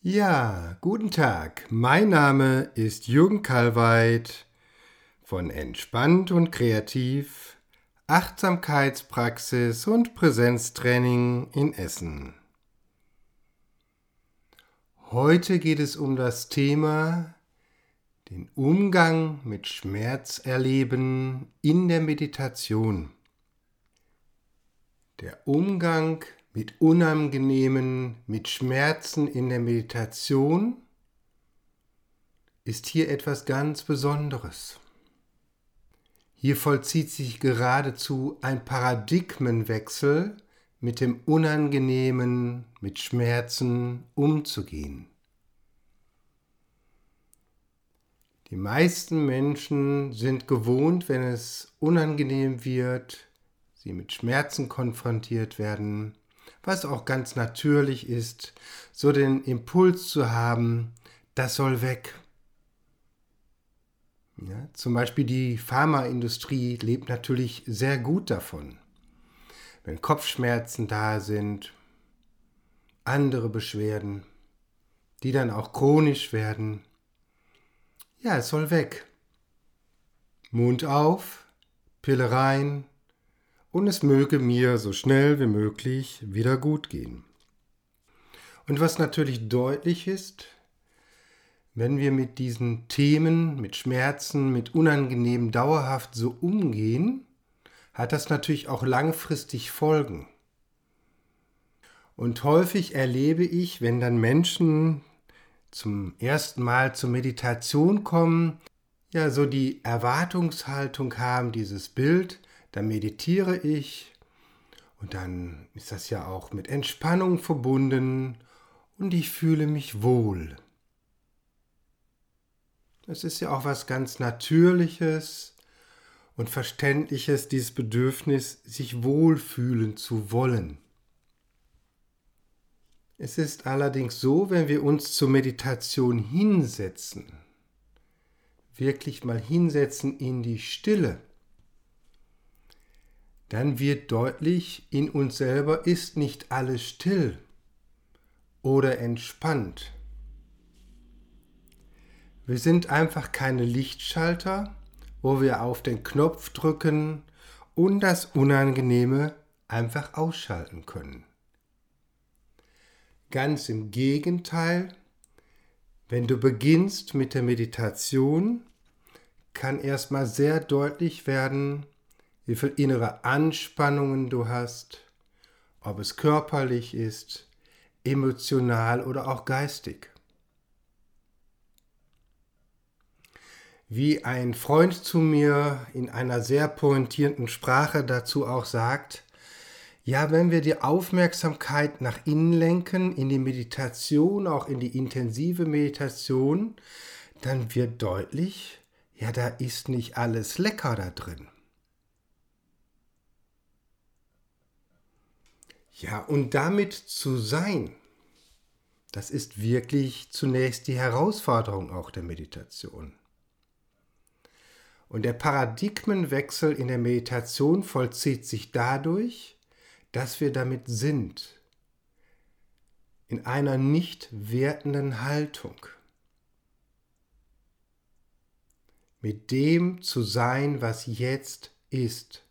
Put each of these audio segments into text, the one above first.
Ja, guten Tag. Mein Name ist Jürgen Kalweit von Entspannt und Kreativ, Achtsamkeitspraxis und Präsenztraining in Essen. Heute geht es um das Thema den Umgang mit Schmerz erleben in der Meditation. Der Umgang mit Unangenehmen, mit Schmerzen in der Meditation ist hier etwas ganz Besonderes. Hier vollzieht sich geradezu ein Paradigmenwechsel, mit dem Unangenehmen, mit Schmerzen umzugehen. Die meisten Menschen sind gewohnt, wenn es unangenehm wird, sie mit Schmerzen konfrontiert werden, was auch ganz natürlich ist, so den Impuls zu haben, das soll weg. Ja, zum Beispiel die Pharmaindustrie lebt natürlich sehr gut davon. Wenn Kopfschmerzen da sind, andere Beschwerden, die dann auch chronisch werden, ja, es soll weg. Mund auf, Pille rein, und es möge mir so schnell wie möglich wieder gut gehen. Und was natürlich deutlich ist, wenn wir mit diesen Themen, mit Schmerzen, mit Unangenehmen dauerhaft so umgehen, hat das natürlich auch langfristig Folgen. Und häufig erlebe ich, wenn dann Menschen zum ersten Mal zur Meditation kommen, ja so die Erwartungshaltung haben, dieses Bild, dann meditiere ich und dann ist das ja auch mit Entspannung verbunden und ich fühle mich wohl. Es ist ja auch was ganz Natürliches und Verständliches, dieses Bedürfnis, sich wohlfühlen zu wollen. Es ist allerdings so, wenn wir uns zur Meditation hinsetzen, wirklich mal hinsetzen in die Stille, dann wird deutlich, in uns selber ist nicht alles still oder entspannt. Wir sind einfach keine Lichtschalter, wo wir auf den Knopf drücken und das Unangenehme einfach ausschalten können. Ganz im Gegenteil, wenn du beginnst mit der Meditation, kann erstmal sehr deutlich werden, wie viel innere Anspannungen du hast, ob es körperlich ist, emotional oder auch geistig. Wie ein Freund zu mir in einer sehr pointierenden Sprache dazu auch sagt, ja, wenn wir die Aufmerksamkeit nach innen lenken, in die Meditation, auch in die intensive Meditation, dann wird deutlich, ja, da ist nicht alles lecker da drin. Ja, und damit zu sein, das ist wirklich zunächst die Herausforderung auch der Meditation. Und der Paradigmenwechsel in der Meditation vollzieht sich dadurch, dass wir damit sind, in einer nicht wertenden Haltung. Mit dem zu sein, was jetzt ist,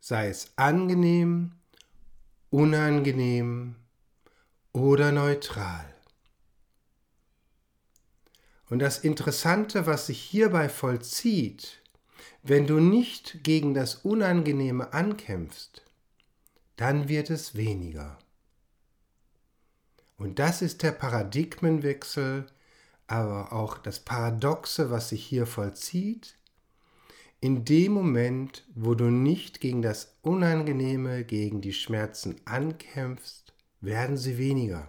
sei es angenehm, unangenehm oder neutral. Und das Interessante, was sich hierbei vollzieht, wenn du nicht gegen das Unangenehme ankämpfst, dann wird es weniger. Und das ist der Paradigmenwechsel, aber auch das Paradoxe, was sich hier vollzieht, in dem Moment, wo du nicht gegen das Unangenehme, gegen die Schmerzen ankämpfst, werden sie weniger.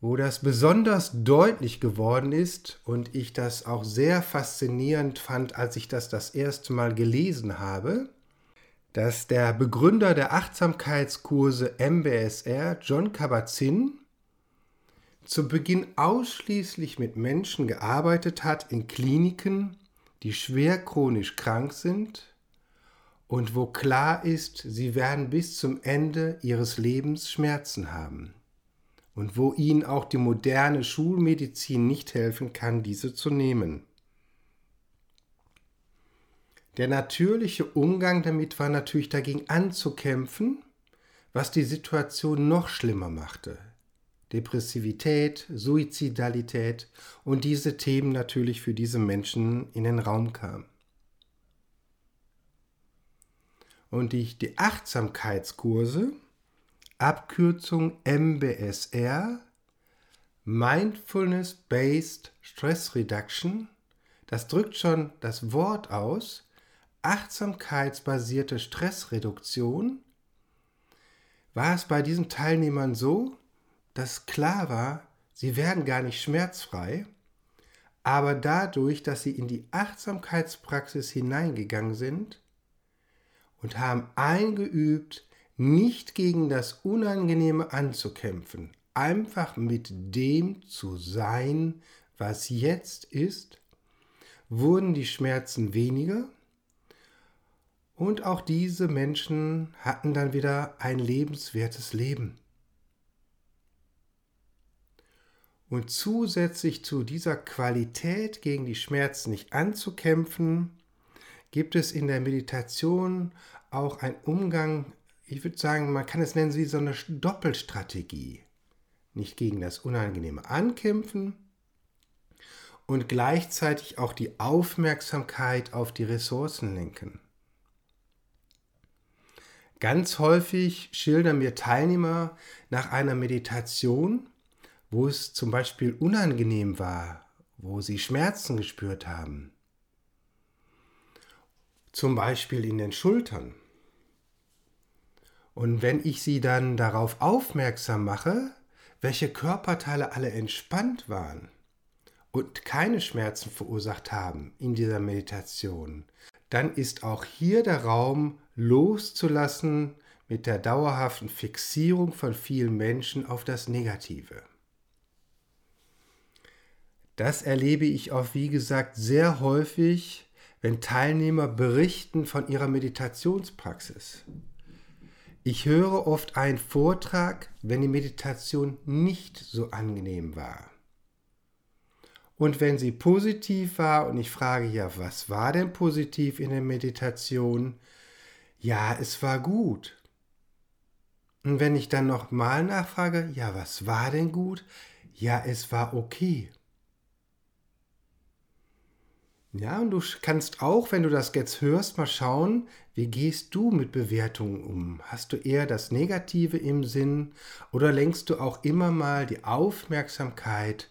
Wo das besonders deutlich geworden ist und ich das auch sehr faszinierend fand, als ich das das erste Mal gelesen habe, dass der Begründer der Achtsamkeitskurse MBSR, John Kabat-Zinn, zu Beginn ausschließlich mit Menschen gearbeitet hat in Kliniken, die schwer chronisch krank sind und wo klar ist, sie werden bis zum Ende ihres Lebens Schmerzen haben. und wo ihnen auch die moderne Schulmedizin nicht helfen kann, diese zu nehmen. Der natürliche Umgang damit war natürlich dagegen anzukämpfen, was die Situation noch schlimmer machte. Depressivität, Suizidalität und diese Themen natürlich für diese Menschen in den Raum kamen. Und die, die Achtsamkeitskurse, Abkürzung MBSR, Mindfulness Based Stress Reduction, das drückt schon das Wort aus, achtsamkeitsbasierte Stressreduktion, war es bei diesen Teilnehmern so, dass klar war, sie werden gar nicht schmerzfrei, aber dadurch, dass sie in die Achtsamkeitspraxis hineingegangen sind und haben eingeübt, nicht gegen das Unangenehme anzukämpfen, einfach mit dem zu sein, was jetzt ist, wurden die Schmerzen weniger und auch diese Menschen hatten dann wieder ein lebenswertes Leben. Und zusätzlich zu dieser Qualität gegen die Schmerzen nicht anzukämpfen, gibt es in der Meditation auch einen Umgang, ich würde sagen, man kann es nennen wie so eine Doppelstrategie. Nicht gegen das Unangenehme ankämpfen und gleichzeitig auch die Aufmerksamkeit auf die Ressourcen lenken. Ganz häufig schildern mir Teilnehmer nach einer Meditation, wo es zum Beispiel unangenehm war, wo sie Schmerzen gespürt haben. Zum Beispiel in den Schultern. Und wenn ich sie dann darauf aufmerksam mache, welche Körperteile alle entspannt waren und keine Schmerzen verursacht haben in dieser Meditation, dann ist auch hier der Raum loszulassen mit der dauerhaften Fixierung von vielen Menschen auf das Negative. Das erlebe ich auch, wie gesagt, sehr häufig, wenn Teilnehmer berichten von ihrer Meditationspraxis. Ich höre oft einen Vortrag, wenn die Meditation nicht so angenehm war. Und wenn sie positiv war und ich frage ja, was war denn positiv in der Meditation? Ja, es war gut. Und wenn ich dann nochmal nachfrage, ja, was war denn gut? Ja, es war okay. Ja, und du kannst auch, wenn du das jetzt hörst, mal schauen, wie gehst du mit Bewertungen um? Hast du eher das Negative im Sinn oder lenkst du auch immer mal die Aufmerksamkeit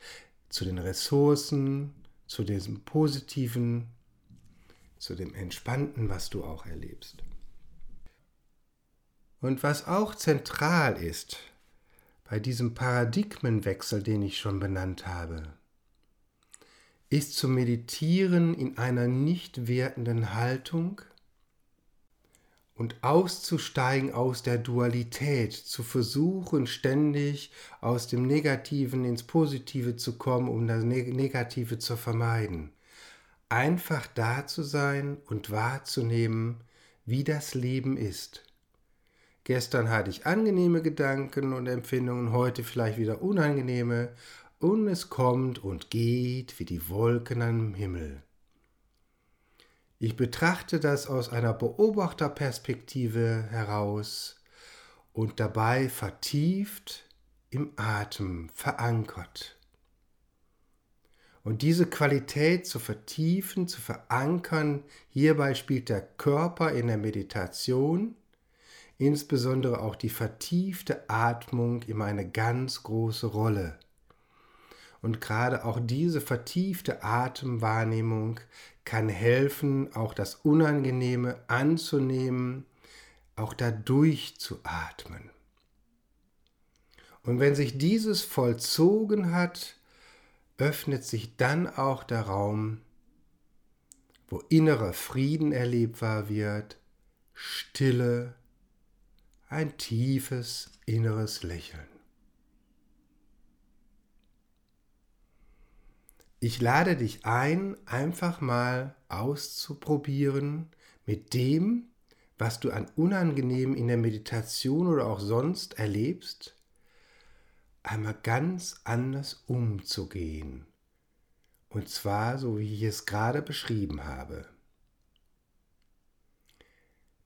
zu den Ressourcen, zu diesem Positiven, zu dem Entspannten, was du auch erlebst. Und was auch zentral ist bei diesem Paradigmenwechsel, den ich schon benannt habe, ist zu meditieren in einer nicht wertenden Haltung und auszusteigen aus der Dualität, zu versuchen ständig aus dem Negativen ins Positive zu kommen, um das Negative zu vermeiden. Einfach da zu sein und wahrzunehmen, wie das Leben ist. Gestern hatte ich angenehme Gedanken und Empfindungen, heute vielleicht wieder unangenehme, und es kommt und geht wie die Wolken am Himmel. Ich betrachte das aus einer Beobachterperspektive heraus und dabei vertieft im Atem verankert. Und diese Qualität zu vertiefen, zu verankern, hierbei spielt der Körper in der Meditation, insbesondere auch die vertiefte Atmung, immer eine ganz große Rolle. Und gerade auch diese vertiefte Atemwahrnehmung kann helfen, auch das Unangenehme anzunehmen, auch da durchzuatmen. Und wenn sich dieses vollzogen hat, öffnet sich dann auch der Raum, wo innerer Frieden erlebbar wird, Stille, ein tiefes inneres Lächeln. Ich lade dich ein, einfach mal auszuprobieren mit dem, was du an unangenehm in der Meditation oder auch sonst erlebst, einmal ganz anders umzugehen. Und zwar so, wie ich es gerade beschrieben habe.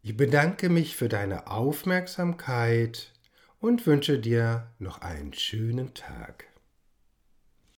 Ich bedanke mich für deine Aufmerksamkeit und wünsche dir noch einen schönen Tag.